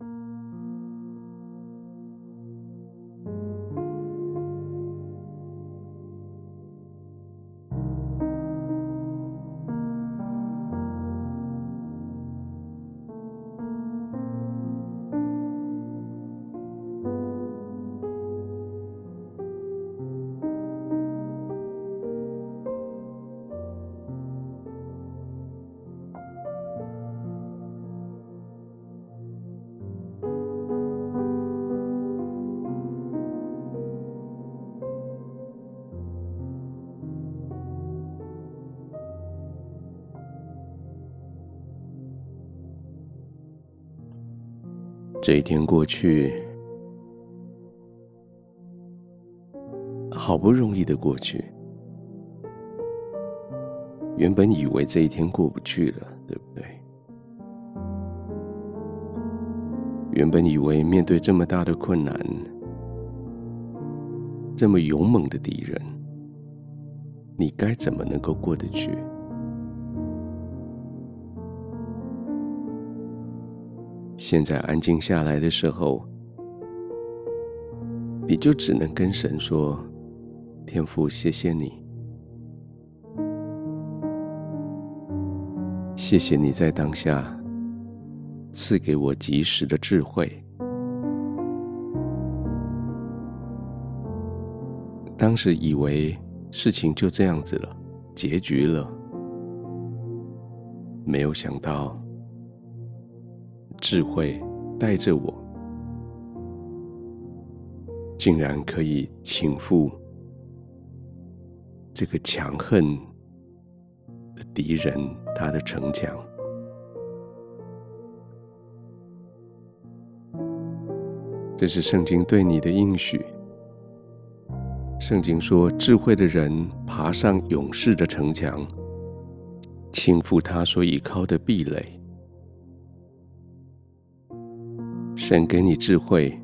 you 这一天过去，好不容易的过去。原本以为这一天过不去了，对不对？原本以为面对这么大的困难，这么勇猛的敌人，你该怎么能够过得去？现在安静下来的时候，你就只能跟神说：“天父，谢谢你，谢谢你在当下赐给我及时的智慧。当时以为事情就这样子了，结局了，没有想到。”智慧带着我，竟然可以倾覆这个强横的敌人，他的城墙。这是圣经对你的应许。圣经说，智慧的人爬上勇士的城墙，倾覆他所倚靠的壁垒。神给你智慧，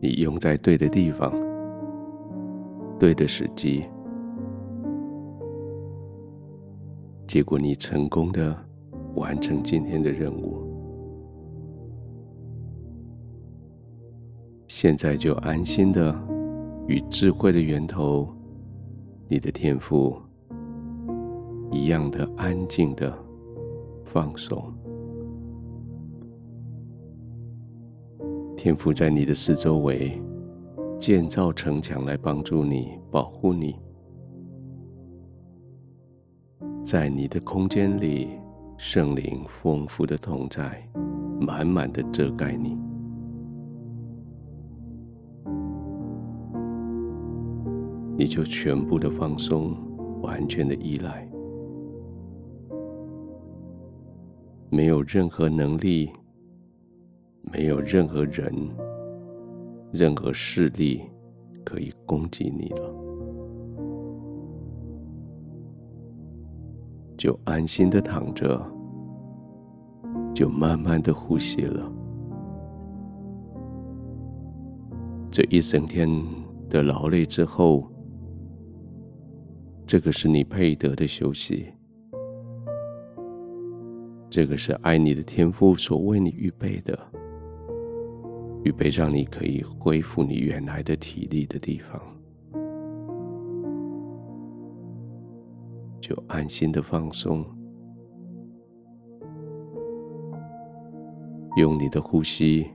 你用在对的地方，对的时机，结果你成功的完成今天的任务。现在就安心的与智慧的源头，你的天赋一样的安静的放松。天父在你的四周围建造城墙来帮助你、保护你，在你的空间里，圣灵丰富的同在，满满的遮盖你，你就全部的放松，完全的依赖，没有任何能力。没有任何人、任何势力可以攻击你了，就安心的躺着，就慢慢的呼吸了。这一整天的劳累之后，这个是你配得的休息，这个是爱你的天父所为你预备的。预备让你可以恢复你原来的体力的地方，就安心的放松，用你的呼吸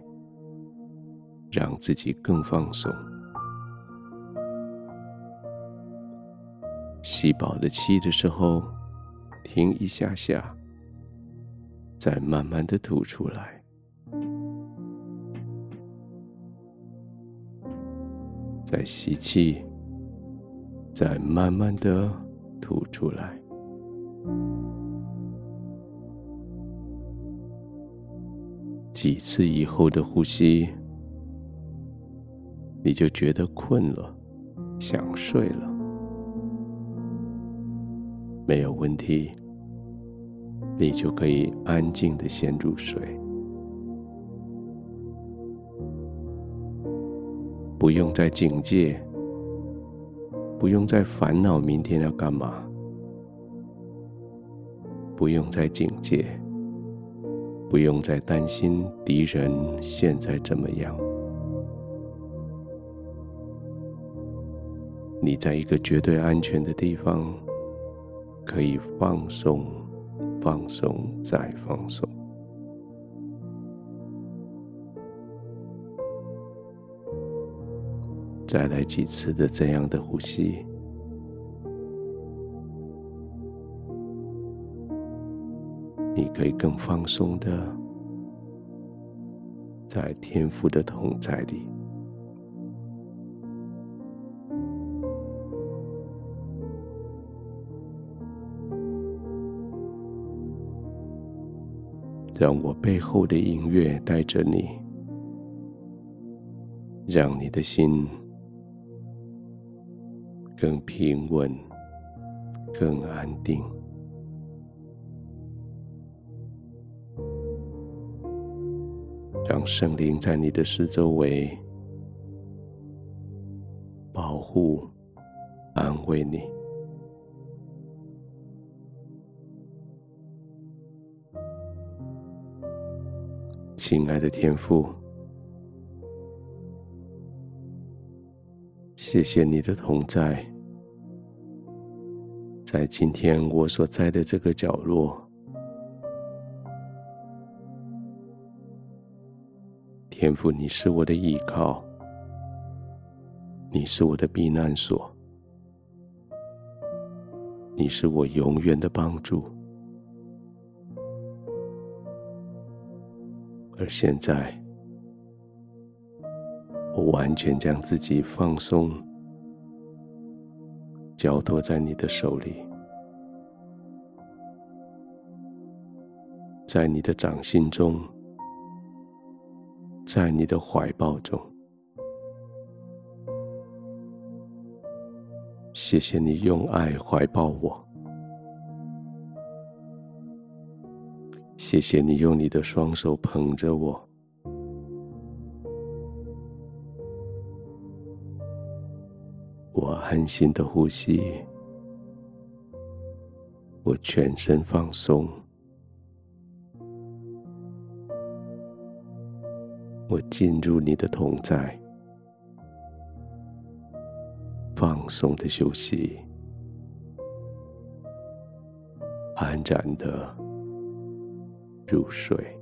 让自己更放松，吸饱了气的时候，停一下下，再慢慢的吐出来。再吸气，再慢慢的吐出来。几次以后的呼吸，你就觉得困了，想睡了。没有问题，你就可以安静的先入睡。不用再警戒，不用再烦恼明天要干嘛，不用再警戒，不用再担心敌人现在怎么样。你在一个绝对安全的地方，可以放松、放松再放松。再来几次的这样的呼吸，你可以更放松的在天赋的同在里，让我背后的音乐带着你，让你的心。更平稳，更安定，让圣灵在你的四周围保护、安慰你。亲爱的天父。谢谢你的同在，在今天我所在的这个角落，天父，你是我的依靠，你是我的避难所，你是我永远的帮助，而现在。我完全将自己放松，交托在你的手里，在你的掌心中，在你的怀抱中。谢谢你用爱怀抱我，谢谢你用你的双手捧着我。安心的呼吸，我全身放松，我进入你的同在，放松的休息，安然的入睡。